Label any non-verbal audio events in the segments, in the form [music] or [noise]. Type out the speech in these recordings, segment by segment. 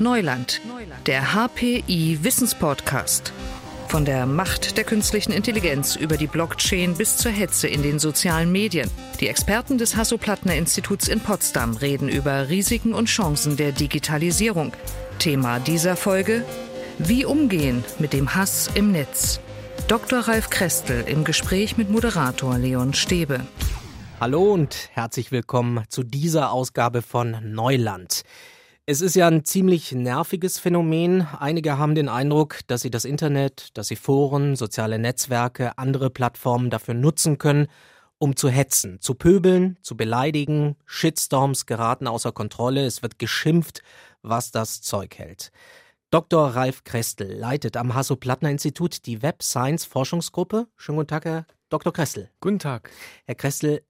Neuland, der HPI Wissenspodcast. Von der Macht der künstlichen Intelligenz über die Blockchain bis zur Hetze in den sozialen Medien. Die Experten des Hasso-Plattner-Instituts in Potsdam reden über Risiken und Chancen der Digitalisierung. Thema dieser Folge: Wie umgehen mit dem Hass im Netz. Dr. Ralf Krestel im Gespräch mit Moderator Leon Stäbe. Hallo und herzlich willkommen zu dieser Ausgabe von Neuland. Es ist ja ein ziemlich nerviges Phänomen. Einige haben den Eindruck, dass sie das Internet, dass sie Foren, soziale Netzwerke, andere Plattformen dafür nutzen können, um zu hetzen, zu pöbeln, zu beleidigen. Shitstorms geraten außer Kontrolle. Es wird geschimpft, was das Zeug hält. Dr. Ralf Krestel leitet am Hasso-Plattner-Institut die Web Science Forschungsgruppe. Schönen guten Tag, Herr Dr. Krestel. Guten Tag. Herr Krestel,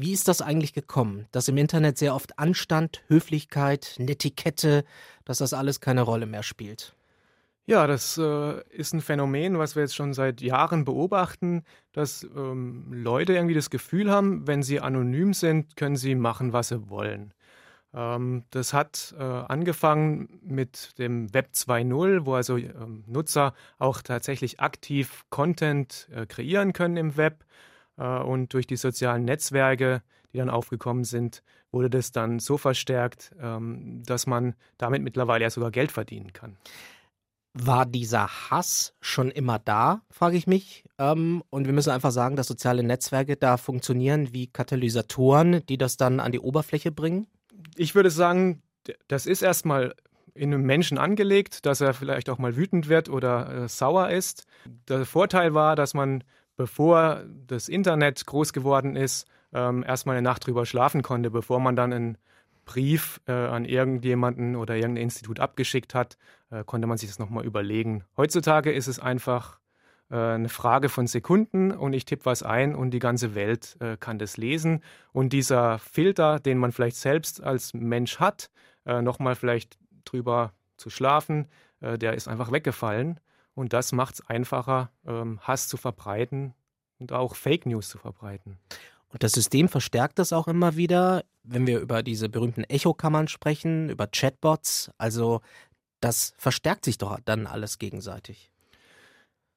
wie ist das eigentlich gekommen, dass im Internet sehr oft Anstand, Höflichkeit, Netiquette, dass das alles keine Rolle mehr spielt? Ja, das äh, ist ein Phänomen, was wir jetzt schon seit Jahren beobachten, dass ähm, Leute irgendwie das Gefühl haben, wenn sie anonym sind, können sie machen, was sie wollen. Ähm, das hat äh, angefangen mit dem Web 2.0, wo also ähm, Nutzer auch tatsächlich aktiv Content äh, kreieren können im Web und durch die sozialen Netzwerke, die dann aufgekommen sind, wurde das dann so verstärkt, ähm, dass man damit mittlerweile ja sogar Geld verdienen kann. War dieser Hass schon immer da, frage ich mich. Ähm, und wir müssen einfach sagen, dass soziale Netzwerke da funktionieren wie Katalysatoren, die das dann an die Oberfläche bringen? Ich würde sagen, das ist erstmal in einem Menschen angelegt, dass er vielleicht auch mal wütend wird oder äh, sauer ist. Der Vorteil war, dass man bevor das Internet groß geworden ist, ähm, erstmal eine Nacht drüber schlafen konnte, bevor man dann einen Brief äh, an irgendjemanden oder irgendein Institut abgeschickt hat, äh, konnte man sich das nochmal überlegen. Heutzutage ist es einfach äh, eine Frage von Sekunden und ich tippe was ein und die ganze Welt äh, kann das lesen. Und dieser Filter, den man vielleicht selbst als Mensch hat, äh, nochmal vielleicht drüber zu schlafen, äh, der ist einfach weggefallen. Und das macht es einfacher, ähm, Hass zu verbreiten und auch Fake News zu verbreiten. Und das System verstärkt das auch immer wieder, wenn wir über diese berühmten Echokammern sprechen, über Chatbots. Also das verstärkt sich doch dann alles gegenseitig.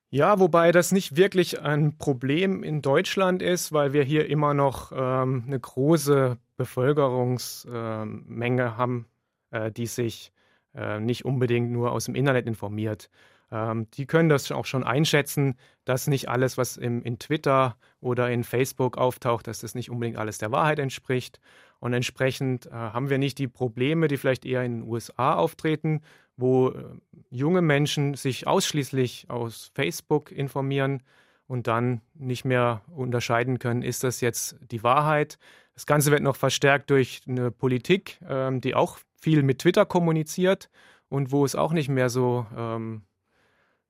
Ja, wobei das nicht wirklich ein Problem in Deutschland ist, weil wir hier immer noch ähm, eine große Bevölkerungsmenge äh, haben, äh, die sich äh, nicht unbedingt nur aus dem Internet informiert. Ähm, die können das auch schon einschätzen, dass nicht alles, was im, in Twitter oder in Facebook auftaucht, dass das nicht unbedingt alles der Wahrheit entspricht. Und entsprechend äh, haben wir nicht die Probleme, die vielleicht eher in den USA auftreten, wo äh, junge Menschen sich ausschließlich aus Facebook informieren und dann nicht mehr unterscheiden können, ist das jetzt die Wahrheit. Das Ganze wird noch verstärkt durch eine Politik, ähm, die auch viel mit Twitter kommuniziert und wo es auch nicht mehr so ähm,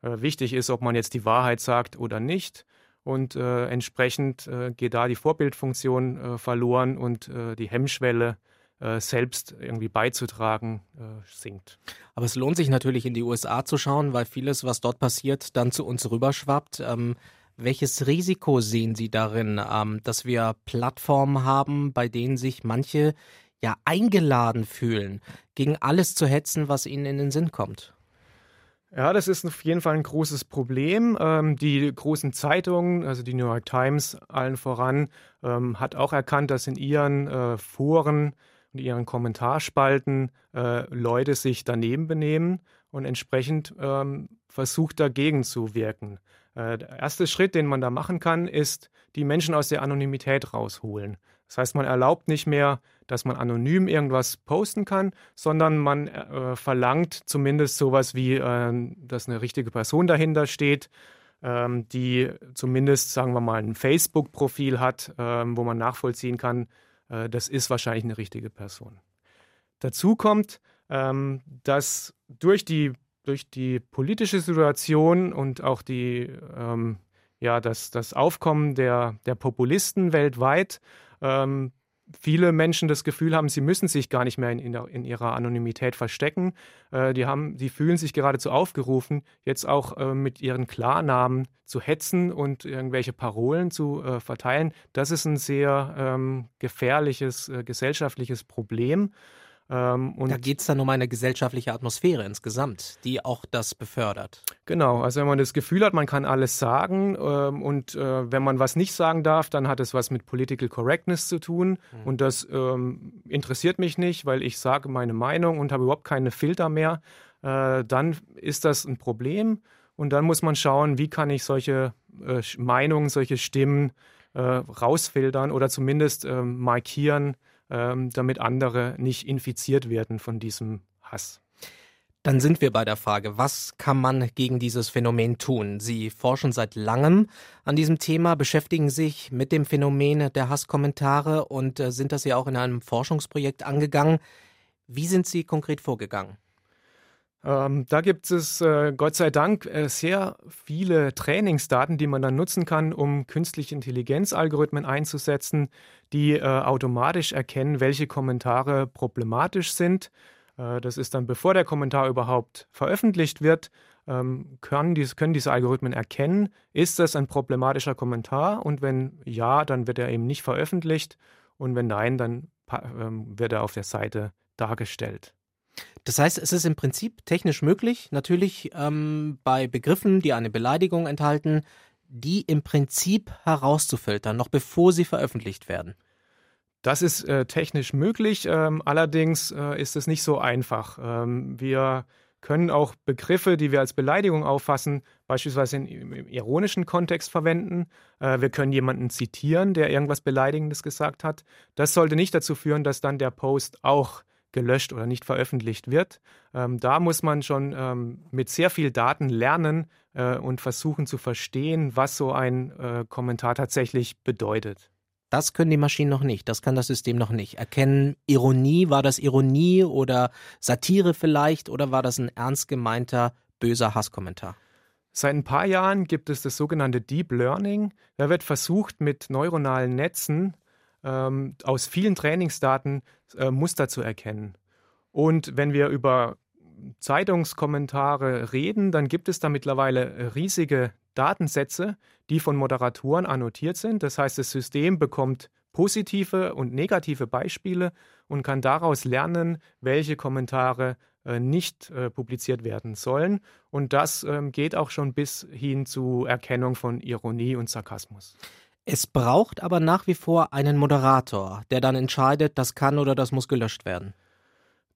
äh, wichtig ist, ob man jetzt die Wahrheit sagt oder nicht. Und äh, entsprechend äh, geht da die Vorbildfunktion äh, verloren und die Hemmschwelle, selbst irgendwie beizutragen, sinkt. Aber es lohnt sich natürlich in die USA zu schauen, weil vieles, was dort passiert, dann zu uns rüberschwappt. Ähm, welches Risiko sehen Sie darin, ähm, dass wir Plattformen haben, bei denen sich manche ja eingeladen fühlen, gegen alles zu hetzen, was ihnen in den Sinn kommt? Ja, das ist auf jeden Fall ein großes Problem. Ähm, die großen Zeitungen, also die New York Times allen voran, ähm, hat auch erkannt, dass in ihren äh, Foren und ihren Kommentarspalten äh, Leute sich daneben benehmen und entsprechend ähm, versucht dagegen zu wirken. Äh, der erste Schritt, den man da machen kann, ist, die Menschen aus der Anonymität rausholen. Das heißt, man erlaubt nicht mehr, dass man anonym irgendwas posten kann, sondern man äh, verlangt zumindest sowas wie, äh, dass eine richtige Person dahinter steht, ähm, die zumindest, sagen wir mal, ein Facebook-Profil hat, äh, wo man nachvollziehen kann, äh, das ist wahrscheinlich eine richtige Person. Dazu kommt, ähm, dass durch die, durch die politische Situation und auch die, ähm, ja, das, das Aufkommen der, der Populisten weltweit ähm, viele Menschen das Gefühl haben, sie müssen sich gar nicht mehr in, in, in ihrer Anonymität verstecken. Äh, die, haben, die fühlen sich geradezu aufgerufen, jetzt auch äh, mit ihren Klarnamen zu hetzen und irgendwelche Parolen zu äh, verteilen. Das ist ein sehr ähm, gefährliches äh, gesellschaftliches Problem. Ähm, da geht es dann um eine gesellschaftliche Atmosphäre insgesamt, die auch das befördert. Genau, also wenn man das Gefühl hat, man kann alles sagen ähm, und äh, wenn man was nicht sagen darf, dann hat es was mit Political Correctness zu tun mhm. und das ähm, interessiert mich nicht, weil ich sage meine Meinung und habe überhaupt keine Filter mehr. Äh, dann ist das ein Problem und dann muss man schauen, wie kann ich solche äh, Meinungen, solche Stimmen äh, rausfiltern oder zumindest ähm, markieren, ähm, damit andere nicht infiziert werden von diesem Hass. Dann sind wir bei der Frage, was kann man gegen dieses Phänomen tun? Sie forschen seit langem an diesem Thema, beschäftigen sich mit dem Phänomen der Hasskommentare und äh, sind das ja auch in einem Forschungsprojekt angegangen. Wie sind Sie konkret vorgegangen? Ähm, da gibt es äh, Gott sei Dank äh, sehr viele Trainingsdaten, die man dann nutzen kann, um künstliche Intelligenzalgorithmen einzusetzen, die äh, automatisch erkennen, welche Kommentare problematisch sind. Äh, das ist dann, bevor der Kommentar überhaupt veröffentlicht wird, ähm, können, dies, können diese Algorithmen erkennen, ist das ein problematischer Kommentar und wenn ja, dann wird er eben nicht veröffentlicht und wenn nein, dann ähm, wird er auf der Seite dargestellt. Das heißt, es ist im Prinzip technisch möglich, natürlich ähm, bei Begriffen, die eine Beleidigung enthalten, die im Prinzip herauszufiltern, noch bevor sie veröffentlicht werden. Das ist äh, technisch möglich, ähm, allerdings äh, ist es nicht so einfach. Ähm, wir können auch Begriffe, die wir als Beleidigung auffassen, beispielsweise in, im ironischen Kontext verwenden. Äh, wir können jemanden zitieren, der irgendwas Beleidigendes gesagt hat. Das sollte nicht dazu führen, dass dann der Post auch gelöscht oder nicht veröffentlicht wird. Ähm, da muss man schon ähm, mit sehr viel Daten lernen äh, und versuchen zu verstehen, was so ein äh, Kommentar tatsächlich bedeutet. Das können die Maschinen noch nicht, das kann das System noch nicht. Erkennen Ironie, war das Ironie oder Satire vielleicht oder war das ein ernst gemeinter böser Hasskommentar? Seit ein paar Jahren gibt es das sogenannte Deep Learning. Da wird versucht, mit neuronalen Netzen ähm, aus vielen Trainingsdaten äh, Muster zu erkennen. Und wenn wir über Zeitungskommentare reden, dann gibt es da mittlerweile riesige Datensätze, die von Moderatoren annotiert sind. Das heißt, das System bekommt positive und negative Beispiele und kann daraus lernen, welche Kommentare äh, nicht äh, publiziert werden sollen. Und das ähm, geht auch schon bis hin zu Erkennung von Ironie und Sarkasmus. Es braucht aber nach wie vor einen Moderator, der dann entscheidet, das kann oder das muss gelöscht werden.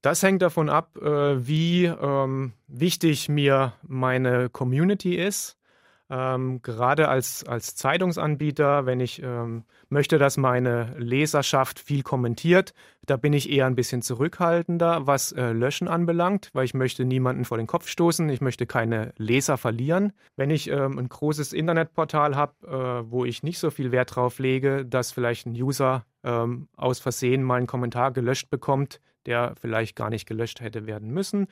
Das hängt davon ab, äh, wie ähm, wichtig mir meine Community ist. Ähm, gerade als, als Zeitungsanbieter, wenn ich ähm, möchte, dass meine Leserschaft viel kommentiert, da bin ich eher ein bisschen zurückhaltender, was äh, Löschen anbelangt, weil ich möchte niemanden vor den Kopf stoßen, ich möchte keine Leser verlieren. Wenn ich ähm, ein großes Internetportal habe, äh, wo ich nicht so viel Wert drauf lege, dass vielleicht ein User ähm, aus Versehen mal einen Kommentar gelöscht bekommt, der vielleicht gar nicht gelöscht hätte werden müssen,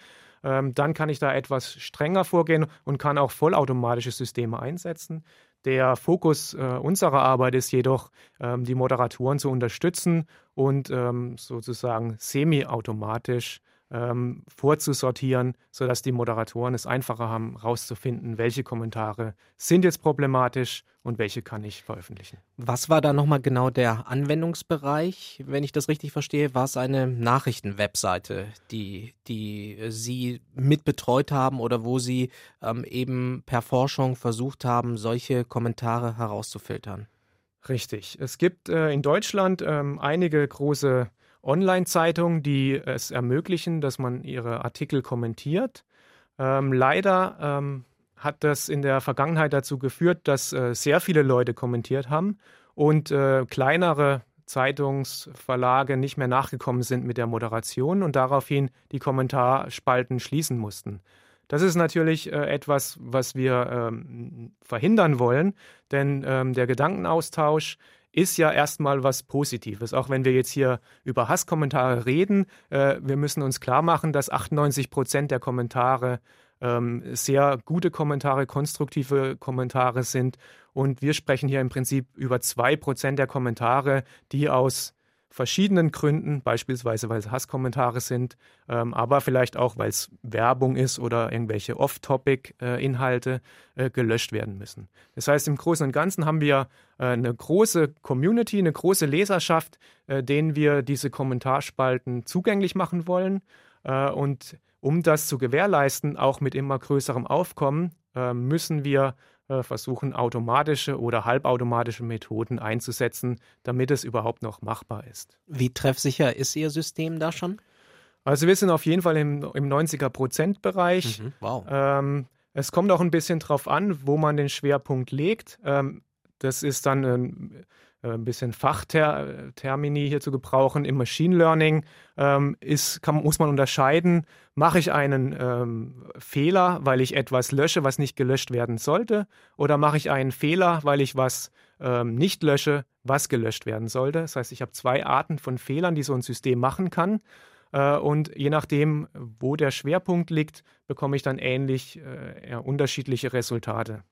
dann kann ich da etwas strenger vorgehen und kann auch vollautomatische Systeme einsetzen. Der Fokus äh, unserer Arbeit ist jedoch, ähm, die Moderatoren zu unterstützen und ähm, sozusagen semi-automatisch ähm, vorzusortieren, sodass die Moderatoren es einfacher haben, herauszufinden, welche Kommentare sind jetzt problematisch und welche kann ich veröffentlichen. Was war da nochmal genau der Anwendungsbereich? Wenn ich das richtig verstehe, war es eine Nachrichtenwebseite, die, die Sie mitbetreut haben oder wo Sie ähm, eben per Forschung versucht haben, solche Kommentare herauszufiltern? Richtig. Es gibt äh, in Deutschland ähm, einige große Online-Zeitungen, die es ermöglichen, dass man ihre Artikel kommentiert. Ähm, leider ähm, hat das in der Vergangenheit dazu geführt, dass äh, sehr viele Leute kommentiert haben und äh, kleinere Zeitungsverlage nicht mehr nachgekommen sind mit der Moderation und daraufhin die Kommentarspalten schließen mussten. Das ist natürlich äh, etwas, was wir ähm, verhindern wollen, denn ähm, der Gedankenaustausch ist ja erstmal was Positives. Auch wenn wir jetzt hier über Hasskommentare reden, äh, wir müssen uns klar machen, dass 98 Prozent der Kommentare ähm, sehr gute Kommentare, konstruktive Kommentare sind. Und wir sprechen hier im Prinzip über zwei Prozent der Kommentare, die aus verschiedenen Gründen, beispielsweise weil es Hasskommentare sind, ähm, aber vielleicht auch, weil es Werbung ist oder irgendwelche Off-Topic-Inhalte äh, gelöscht werden müssen. Das heißt, im Großen und Ganzen haben wir äh, eine große Community, eine große Leserschaft, äh, denen wir diese Kommentarspalten zugänglich machen wollen. Äh, und um das zu gewährleisten, auch mit immer größerem Aufkommen, äh, müssen wir äh, versuchen, automatische oder halbautomatische Methoden einzusetzen, damit es überhaupt noch machbar ist. Wie treffsicher ist Ihr System da schon? Also wir sind auf jeden Fall im, im 90er-Prozent-Bereich. Mhm, wow. Ähm, es kommt auch ein bisschen drauf an, wo man den Schwerpunkt legt. Ähm, das ist dann ein äh, ein bisschen Fachtermini hier zu gebrauchen. Im Machine Learning ähm, ist, kann, muss man unterscheiden, mache ich einen ähm, Fehler, weil ich etwas lösche, was nicht gelöscht werden sollte, oder mache ich einen Fehler, weil ich was ähm, nicht lösche, was gelöscht werden sollte. Das heißt, ich habe zwei Arten von Fehlern, die so ein System machen kann. Äh, und je nachdem, wo der Schwerpunkt liegt, bekomme ich dann ähnlich äh, unterschiedliche Resultate.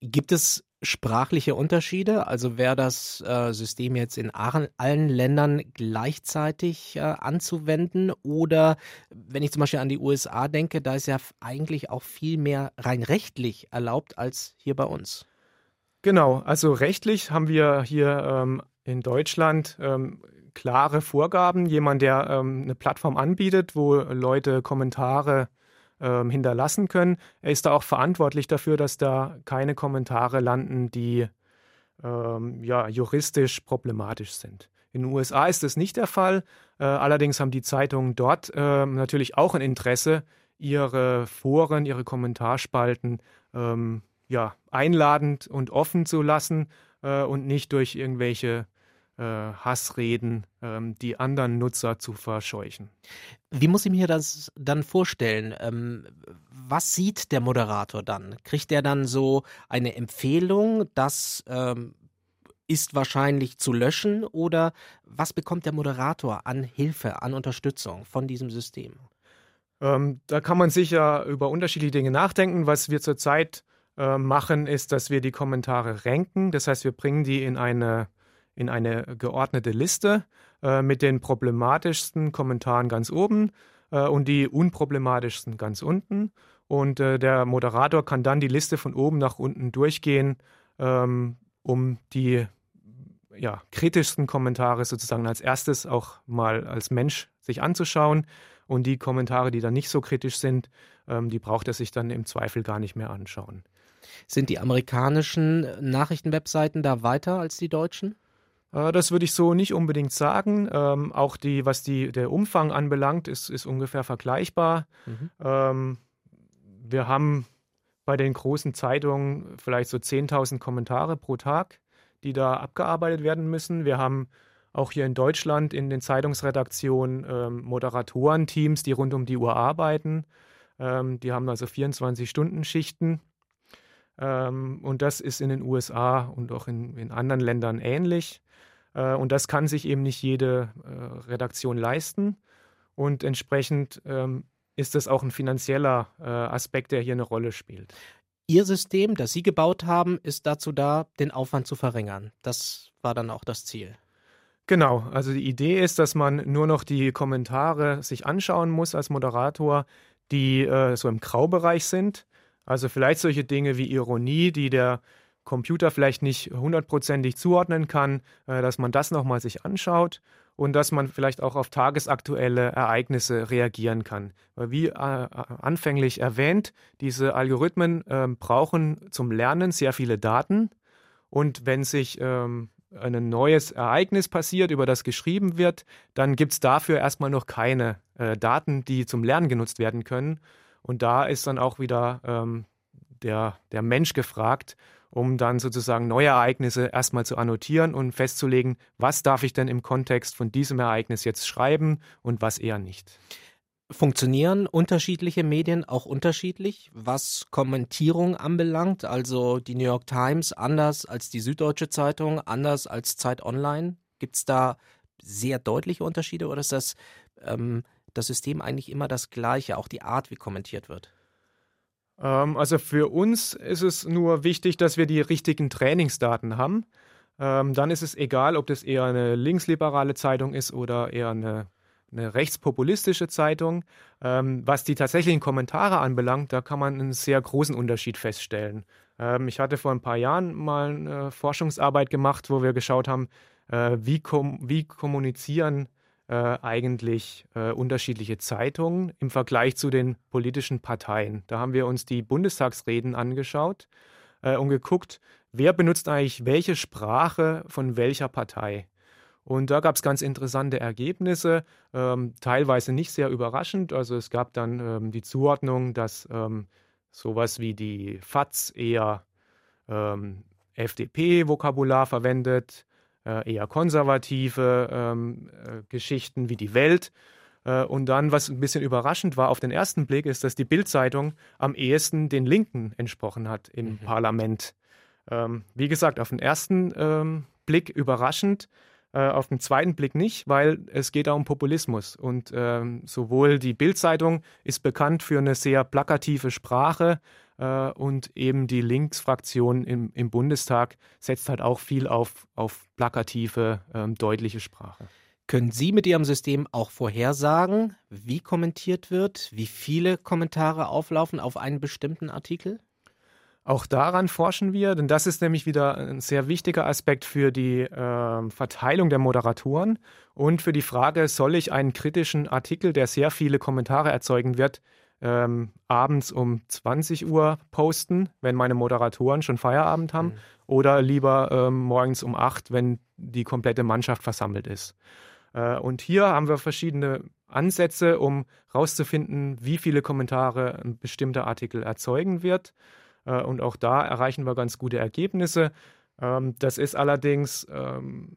Gibt es sprachliche Unterschiede? Also wäre das äh, System jetzt in allen Ländern gleichzeitig äh, anzuwenden? Oder wenn ich zum Beispiel an die USA denke, da ist ja eigentlich auch viel mehr rein rechtlich erlaubt als hier bei uns. Genau, also rechtlich haben wir hier ähm, in Deutschland ähm, klare Vorgaben. Jemand, der ähm, eine Plattform anbietet, wo Leute Kommentare ähm, hinterlassen können. Er ist da auch verantwortlich dafür, dass da keine Kommentare landen, die ähm, ja, juristisch problematisch sind. In den USA ist das nicht der Fall. Äh, allerdings haben die Zeitungen dort äh, natürlich auch ein Interesse, ihre Foren, ihre Kommentarspalten ähm, ja, einladend und offen zu lassen äh, und nicht durch irgendwelche Hassreden ähm, die anderen Nutzer zu verscheuchen. Wie muss ich mir das dann vorstellen? Ähm, was sieht der Moderator dann? Kriegt er dann so eine Empfehlung, das ähm, ist wahrscheinlich zu löschen oder was bekommt der Moderator an Hilfe, an Unterstützung von diesem System? Ähm, da kann man sicher über unterschiedliche Dinge nachdenken. Was wir zurzeit äh, machen, ist, dass wir die Kommentare ranken. Das heißt, wir bringen die in eine in eine geordnete Liste äh, mit den problematischsten Kommentaren ganz oben äh, und die unproblematischsten ganz unten. Und äh, der Moderator kann dann die Liste von oben nach unten durchgehen, ähm, um die ja, kritischsten Kommentare sozusagen als erstes auch mal als Mensch sich anzuschauen. Und die Kommentare, die dann nicht so kritisch sind, ähm, die braucht er sich dann im Zweifel gar nicht mehr anschauen. Sind die amerikanischen Nachrichtenwebseiten da weiter als die deutschen? Äh, das würde ich so nicht unbedingt sagen. Ähm, auch die, was die, der Umfang anbelangt, ist, ist ungefähr vergleichbar. Mhm. Ähm, wir haben bei den großen Zeitungen vielleicht so 10.000 Kommentare pro Tag, die da abgearbeitet werden müssen. Wir haben auch hier in Deutschland in den Zeitungsredaktionen ähm, Moderatorenteams, die rund um die Uhr arbeiten. Ähm, die haben also 24-Stunden-Schichten. Ähm, und das ist in den USA und auch in, in anderen Ländern ähnlich. Äh, und das kann sich eben nicht jede äh, Redaktion leisten. Und entsprechend ähm, ist das auch ein finanzieller äh, Aspekt, der hier eine Rolle spielt. Ihr System, das Sie gebaut haben, ist dazu da, den Aufwand zu verringern. Das war dann auch das Ziel. Genau, also die Idee ist, dass man nur noch die Kommentare sich anschauen muss als Moderator, die äh, so im Graubereich sind. Also vielleicht solche Dinge wie Ironie, die der Computer vielleicht nicht hundertprozentig zuordnen kann, äh, dass man das nochmal sich anschaut und dass man vielleicht auch auf tagesaktuelle Ereignisse reagieren kann. Wie äh, anfänglich erwähnt, diese Algorithmen äh, brauchen zum Lernen sehr viele Daten und wenn sich ähm, ein neues Ereignis passiert, über das geschrieben wird, dann gibt es dafür erstmal noch keine äh, Daten, die zum Lernen genutzt werden können. Und da ist dann auch wieder ähm, der, der Mensch gefragt, um dann sozusagen neue Ereignisse erstmal zu annotieren und festzulegen, was darf ich denn im Kontext von diesem Ereignis jetzt schreiben und was eher nicht. Funktionieren unterschiedliche Medien auch unterschiedlich, was Kommentierung anbelangt? Also die New York Times anders als die Süddeutsche Zeitung, anders als Zeit Online? Gibt es da sehr deutliche Unterschiede oder ist das, ähm, das System eigentlich immer das gleiche, auch die Art, wie kommentiert wird? Ähm, also für uns ist es nur wichtig, dass wir die richtigen Trainingsdaten haben. ähm, dann ist es egal, ob das eher eine linksliberale Zeitung ist oder eher eine, eine rechtspopulistische Zeitung. Ähm, was die tatsächlichen Kommentare anbelangt, da kann man einen sehr großen Unterschied feststellen. Ich hatte vor ein paar Jahren mal eine Forschungsarbeit gemacht, wo wir geschaut haben, äh, wie, kom wie kommunizieren äh, eigentlich äh, unterschiedliche Zeitungen im Vergleich zu den politischen Parteien. Da haben wir uns die Bundestagsreden angeschaut äh, und geguckt, wer benutzt eigentlich welche Sprache von welcher Partei. Und da gab es ganz interessante Ergebnisse, ähm, teilweise nicht sehr überraschend. Also es gab dann ähm, die Zuordnung, dass ähm, sowas wie die FAZ eher ähm, FDP-Vokabular verwendet, äh, eher konservative ähm, äh, Geschichten wie die Welt. Äh, und dann, was ein bisschen überraschend war auf den ersten Blick, ist, dass die Bild-Zeitung am ehesten den Linken entsprochen hat im mhm. Parlament. Ähm, wie gesagt, auf den ersten ähm, Blick überraschend, äh, auf den zweiten Blick nicht, weil es geht da um Populismus. Und ähm, sowohl die Bild-Zeitung ist bekannt für eine sehr plakative Sprache, äh, und eben die Linksfraktion im, im Bundestag setzt halt auch viel auf, auf plakative, ähm, deutliche Sprache. Können Sie mit Ihrem System auch vorhersagen, wie kommentiert wird, wie viele Kommentare auflaufen auf einen bestimmten Artikel? Auch daran forschen wir, denn das ist nämlich wieder ein sehr wichtiger Aspekt für die äh, Verteilung der Moderatoren und für die Frage, soll ich einen kritischen Artikel, der sehr viele Kommentare erzeugen wird, ähm, abends um 20 Uhr posten, wenn meine Moderatoren schon Feierabend haben, mhm. oder lieber ähm, morgens um 8, wenn die komplette Mannschaft versammelt ist. Äh, und hier haben wir verschiedene Ansätze, um herauszufinden, wie viele Kommentare ein bestimmter Artikel erzeugen wird. Äh, und auch da erreichen wir ganz gute Ergebnisse. Ähm, das ist allerdings ähm,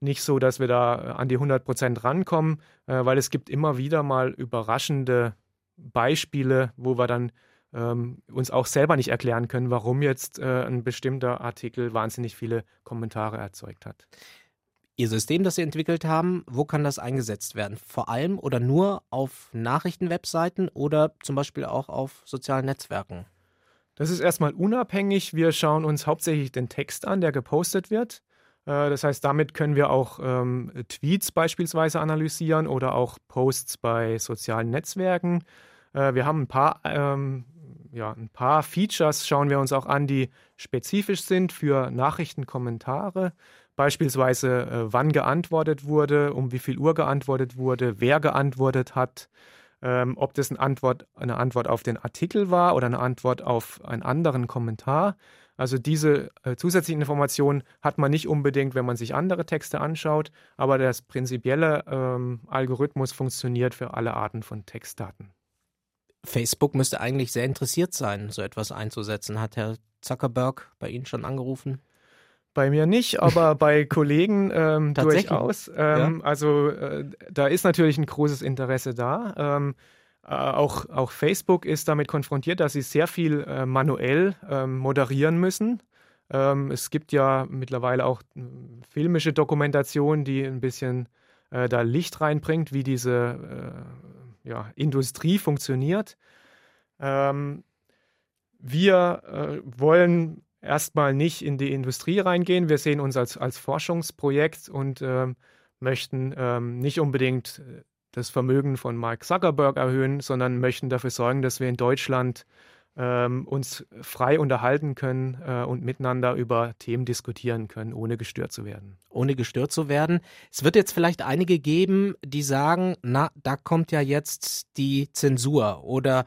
nicht so, dass wir da an die 100 Prozent rankommen, äh, weil es gibt immer wieder mal überraschende Beispiele, wo wir dann ähm, uns auch selber nicht erklären können, warum jetzt äh, ein bestimmter Artikel wahnsinnig viele Kommentare erzeugt hat. Ihr System, das Sie entwickelt haben, wo kann das eingesetzt werden? Vor allem oder nur auf Nachrichtenwebseiten oder zum Beispiel auch auf sozialen Netzwerken? Das ist erstmal unabhängig. Wir schauen uns hauptsächlich den Text an, der gepostet wird. Äh, das heißt, damit können wir auch ähm, Tweets beispielsweise analysieren oder auch Posts bei sozialen Netzwerken. Äh, wir haben ein paar, ähm, ja, ein paar Features, schauen wir uns auch an, die spezifisch sind für Nachrichtenkommentare. Beispielsweise, äh, wann geantwortet wurde, um wie viel Uhr geantwortet wurde, wer geantwortet hat, ähm, ob das eine Antwort, eine Antwort auf den Artikel war oder eine Antwort auf einen anderen Kommentar. Also diese äh, zusätzlichen Informationen hat man nicht unbedingt, wenn man sich andere Texte anschaut, aber das prinzipielle ähm, Algorithmus funktioniert für alle Arten von Textdaten. Facebook müsste eigentlich sehr interessiert sein, so etwas einzusetzen. Hat Herr Zuckerberg bei Ihnen schon angerufen? Bei mir nicht, aber [laughs] bei Kollegen ähm, durchaus. Ähm, ja. Also äh, da ist natürlich ein großes Interesse da. Ähm, äh, auch, auch Facebook ist damit konfrontiert, dass sie sehr viel äh, manuell ähm, moderieren müssen. Ähm, es gibt ja mittlerweile auch äh, filmische Dokumentation, die ein bisschen äh, da Licht reinbringt, wie diese ja, Industrie funktioniert. Ähm, wir äh, wollen erstmal nicht in die Industrie reingehen. Wir sehen uns als, als Forschungsprojekt und ähm, möchten ähm, nicht unbedingt äh, das Vermögen von Mark Zuckerberg erhöhen, sondern möchten dafür sorgen, dass wir in Deutschland ähm, uns frei unterhalten können äh, und miteinander über Themen diskutieren können, ohne gestört zu werden. Ohne gestört zu werden. Es wird jetzt vielleicht einige geben, die sagen, na, da kommt ja jetzt die Zensur oder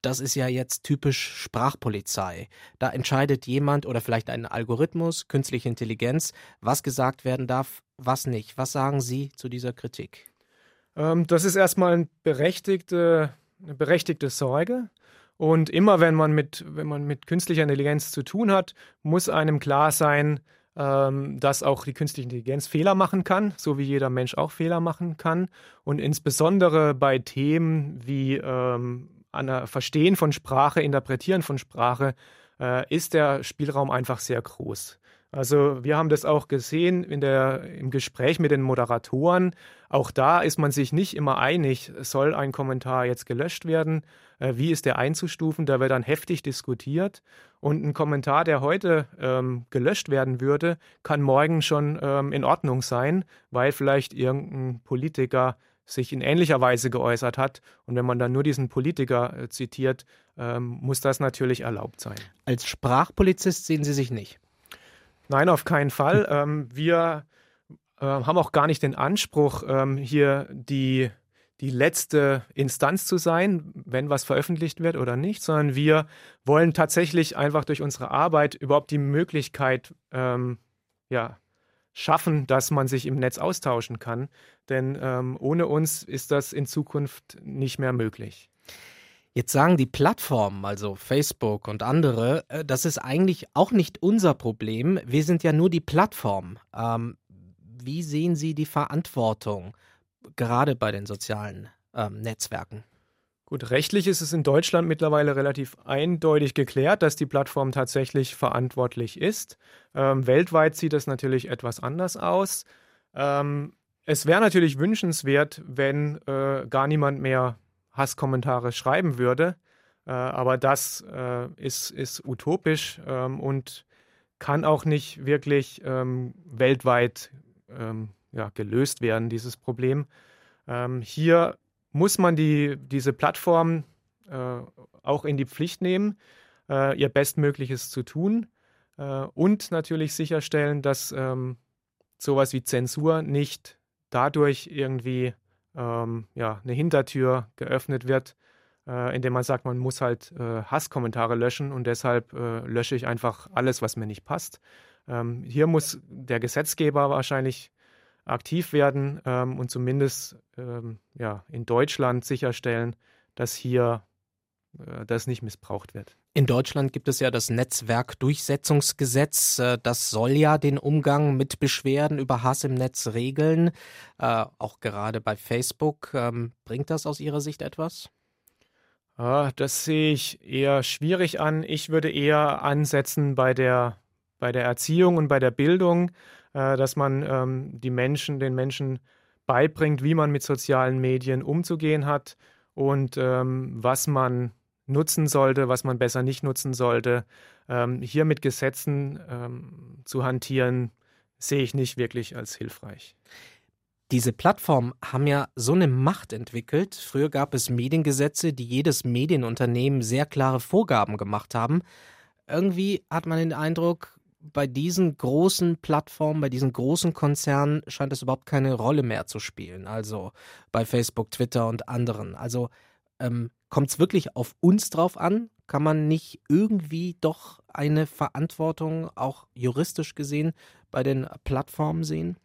das ist ja jetzt typisch Sprachpolizei. Da entscheidet jemand oder vielleicht ein Algorithmus, künstliche Intelligenz, was gesagt werden darf, was nicht. Was sagen Sie zu dieser Kritik? Ähm, das ist erstmal eine berechtigte, eine berechtigte Sorge. Und immer wenn man mit, wenn man mit künstlicher Intelligenz zu tun hat, muss einem klar sein, ähm, dass auch die künstliche Intelligenz Fehler machen kann, so wie jeder Mensch auch Fehler machen kann. Und insbesondere bei Themen wie ähm, Verstehen von Sprache, Interpretieren von Sprache, äh, ist der Spielraum einfach sehr groß. Also wir haben das auch gesehen in der, im Gespräch mit den Moderatoren. Auch da ist man sich nicht immer einig, soll ein Kommentar jetzt gelöscht werden, wie ist der einzustufen, da wird dann heftig diskutiert. Und ein Kommentar, der heute ähm, gelöscht werden würde, kann morgen schon ähm, in Ordnung sein, weil vielleicht irgendein Politiker sich in ähnlicher Weise geäußert hat. Und wenn man dann nur diesen Politiker äh, zitiert, ähm, muss das natürlich erlaubt sein. Als Sprachpolizist sehen Sie sich nicht. Nein, auf keinen Fall. ähm, wir äh, haben auch gar nicht den Anspruch, ähm, hier die, die letzte Instanz zu sein, wenn was veröffentlicht wird oder nicht, sondern wir wollen tatsächlich einfach durch unsere Arbeit überhaupt die Möglichkeit ähm, ja, schaffen, dass man sich im Netz austauschen kann. Denn ähm, ohne uns ist das in Zukunft nicht mehr möglich. Jetzt sagen die Plattformen, also Facebook und andere, äh, das ist eigentlich auch nicht unser Problem. Wir sind ja nur die Plattform. Ähm, wie sehen Sie die Verantwortung gerade bei den sozialen ähm, Netzwerken? Gut, rechtlich ist es in Deutschland mittlerweile relativ eindeutig geklärt, dass die Plattform tatsächlich verantwortlich ist. Ähm, weltweit sieht das natürlich etwas anders aus. Ähm, es wäre natürlich wünschenswert, wenn äh, gar niemand mehr Hasskommentare schreiben würde. Äh, aber das äh, ist, ist utopisch ähm, und kann auch nicht wirklich ähm, weltweit ähm, ja, gelöst werden, dieses Problem. Ähm, hier muss man die, diese Plattform äh, auch in die Pflicht nehmen, äh, ihr Bestmögliches zu tun äh, und natürlich sicherstellen, dass ähm, sowas wie Zensur nicht dadurch irgendwie ähm, ja, eine Hintertür geöffnet wird, äh, indem man sagt, man muss halt äh, Hasskommentare löschen und deshalb äh, lösche ich einfach alles, was mir nicht passt. Ähm, hier muss der Gesetzgeber wahrscheinlich aktiv werden ähm, und zumindest ähm, ja, in Deutschland sicherstellen, dass hier äh, das nicht missbraucht wird. In Deutschland gibt es ja das Netzwerkdurchsetzungsgesetz. Äh, das soll ja den Umgang mit Beschwerden über Hass im Netz regeln, äh, auch gerade bei Facebook. Ähm, bringt das aus Ihrer Sicht etwas? Ah, das sehe ich eher schwierig an. Ich würde eher ansetzen bei der, bei der Erziehung und bei der Bildung, dass man ähm, die Menschen, den Menschen beibringt, wie man mit sozialen Medien umzugehen hat und ähm, was man nutzen sollte, was man besser nicht nutzen sollte. Ähm, hier mit Gesetzen ähm, zu hantieren, sehe ich nicht wirklich als hilfreich. Diese Plattformen haben ja so eine Macht entwickelt. Früher gab es Mediengesetze, die jedes Medienunternehmen sehr klare Vorgaben gemacht haben. Irgendwie hat man den Eindruck, bei diesen großen Plattformen, bei diesen großen Konzernen scheint es überhaupt keine Rolle mehr zu spielen. Also bei Facebook, Twitter und anderen. Also ähm, Kommt es wirklich auf uns drauf an? Kann man nicht irgendwie doch eine Verantwortung, auch juristisch gesehen, bei den Plattformen sehen?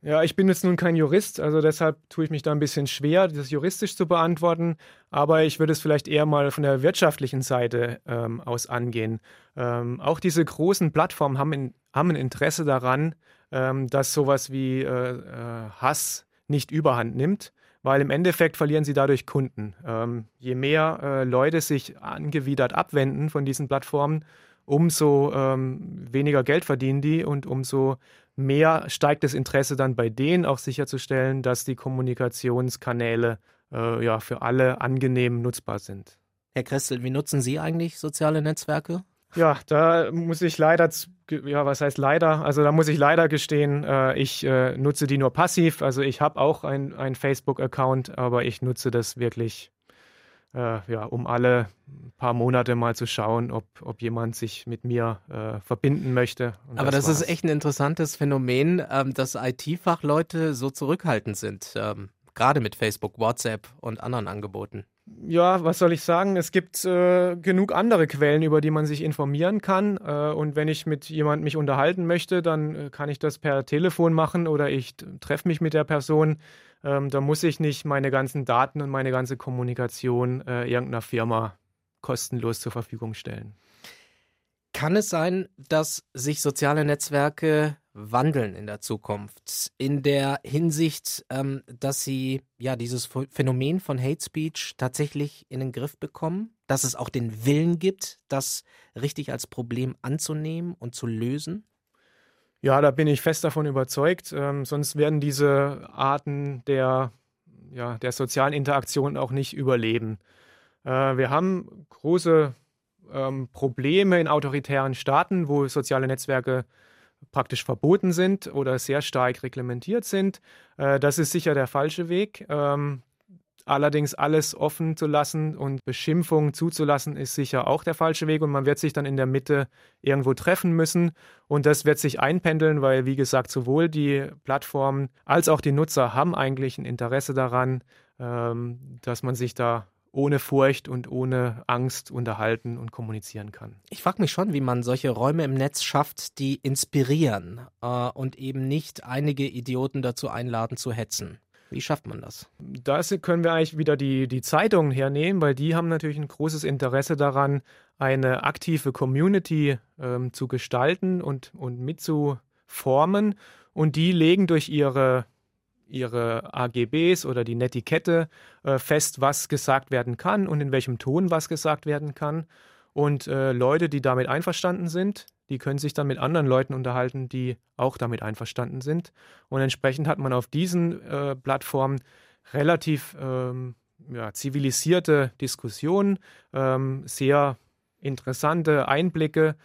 Ja, ich bin jetzt nun kein Jurist, also deshalb tue ich mich da ein bisschen schwer, das juristisch zu beantworten. Aber ich würde es vielleicht eher mal von der wirtschaftlichen Seite ähm, aus angehen. Ähm, auch diese großen Plattformen haben, in, haben ein Interesse daran, ähm, dass sowas wie äh, äh, Hass nicht überhand nimmt weil im Endeffekt verlieren sie dadurch Kunden. Ähm, je mehr äh, Leute sich angewidert abwenden von diesen Plattformen, umso ähm, weniger Geld verdienen die und umso mehr steigt das Interesse dann bei denen auch sicherzustellen, dass die Kommunikationskanäle äh, ja für alle angenehm nutzbar sind. Herr Kressel, wie nutzen Sie eigentlich soziale Netzwerke? Ja, da muss ich leider, ja, was heißt leider? Also da muss ich leider gestehen, äh, ich äh, nutze die nur passiv. Also ich habe auch einen Facebook-Account, aber ich nutze das wirklich, äh, ja, um alle paar Monate mal zu schauen, ob, ob jemand sich mit mir äh, verbinden möchte. Und aber das, das ist echt ein interessantes Phänomen, ähm, dass IT-Fachleute so zurückhaltend sind, ähm, gerade mit Facebook, WhatsApp und anderen Angeboten ja, was soll ich sagen? Es gibt äh, genug andere Quellen, über die man sich informieren kann. Äh, und wenn ich mit jemandem mich unterhalten möchte, dann äh, kann ich das per Telefon machen oder ich treffe mich mit der Person. Ähm, da muss ich nicht meine ganzen Daten und meine ganze Kommunikation äh, irgendeiner Firma kostenlos zur Verfügung stellen. Kann es sein, dass sich soziale Netzwerke wandeln in der Zukunft? In der Hinsicht, ähm, dass sie ja dieses Phänomen von Hate Speech tatsächlich in den Griff bekommen? Dass es auch den Willen gibt, das richtig als Problem anzunehmen und zu lösen? Ja, da bin ich fest davon überzeugt. Ähm, sonst werden diese Arten der, ja, der sozialen Interaktion auch nicht überleben. Äh, wir haben große ähm, Probleme in autoritären Staaten, wo soziale Netzwerke praktisch verboten sind oder sehr stark reglementiert sind. Äh, das ist sicher der falsche Weg. Ähm, Allerdings alles offen zu lassen und Beschimpfungen zuzulassen, ist sicher auch der falsche Weg und man wird sich dann in der Mitte irgendwo treffen müssen und das wird sich einpendeln, weil, wie gesagt, sowohl die Plattformen als auch die Nutzer haben eigentlich ein Interesse daran, ähm, dass man sich da ohne Furcht und ohne Angst unterhalten und kommunizieren kann. Ich frage mich schon, wie man solche Räume im Netz schafft, die inspirieren äh, und eben nicht einige Idioten dazu einladen zu hetzen. Wie schafft man das? Da können wir eigentlich wieder die, die Zeitungen hernehmen, weil die haben natürlich ein großes Interesse daran, eine aktive Community ähm, zu gestalten und, und mitzuformen. Und die legen durch ihre, ihre AGBs oder die Netiquette äh, fest, was gesagt werden kann und in welchem Ton was gesagt werden kann. Und äh, Leute, die damit einverstanden sind, die können sich dann mit anderen Leuten unterhalten, die auch damit einverstanden sind. Und entsprechend hat man auf diesen äh, Plattformen relativ ähm, ja, zivilisierte Diskussionen, ähm, sehr interessante Einblicke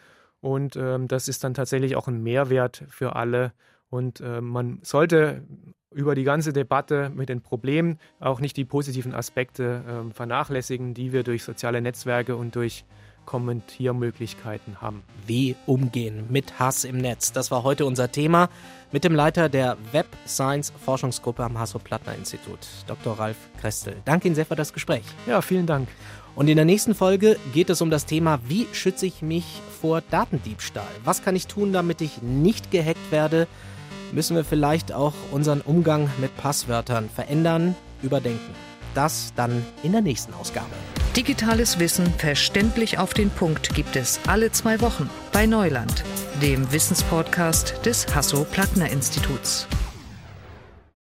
und ähm, das ist dann tatsächlich auch ein Mehrwert für alle. Und äh, man sollte über die ganze Debatte mit den Problemen auch nicht die positiven Aspekte äh, vernachlässigen, die wir durch soziale Netzwerke und durch Kommentiermöglichkeiten haben. Wie umgehen mit Hass im Netz? Das war heute unser Thema mit dem Leiter der Web Science Forschungsgruppe am Hasso-Plattner-Institut, Dr. Ralf Krestel. Danke Ihnen sehr für das Gespräch. Ja, vielen Dank. Und in der nächsten Folge geht es um das Thema, wie schütze ich mich vor Datendiebstahl? Was kann ich tun, damit ich nicht gehackt werde? Müssen wir vielleicht auch unseren Umgang mit Passwörtern verändern, überdenken? Das dann in der nächsten Ausgabe. Digitales Wissen verständlich auf den Punkt gibt es alle zwei Wochen bei Neuland, dem Wissenspodcast des Hasso-Plattner-Instituts.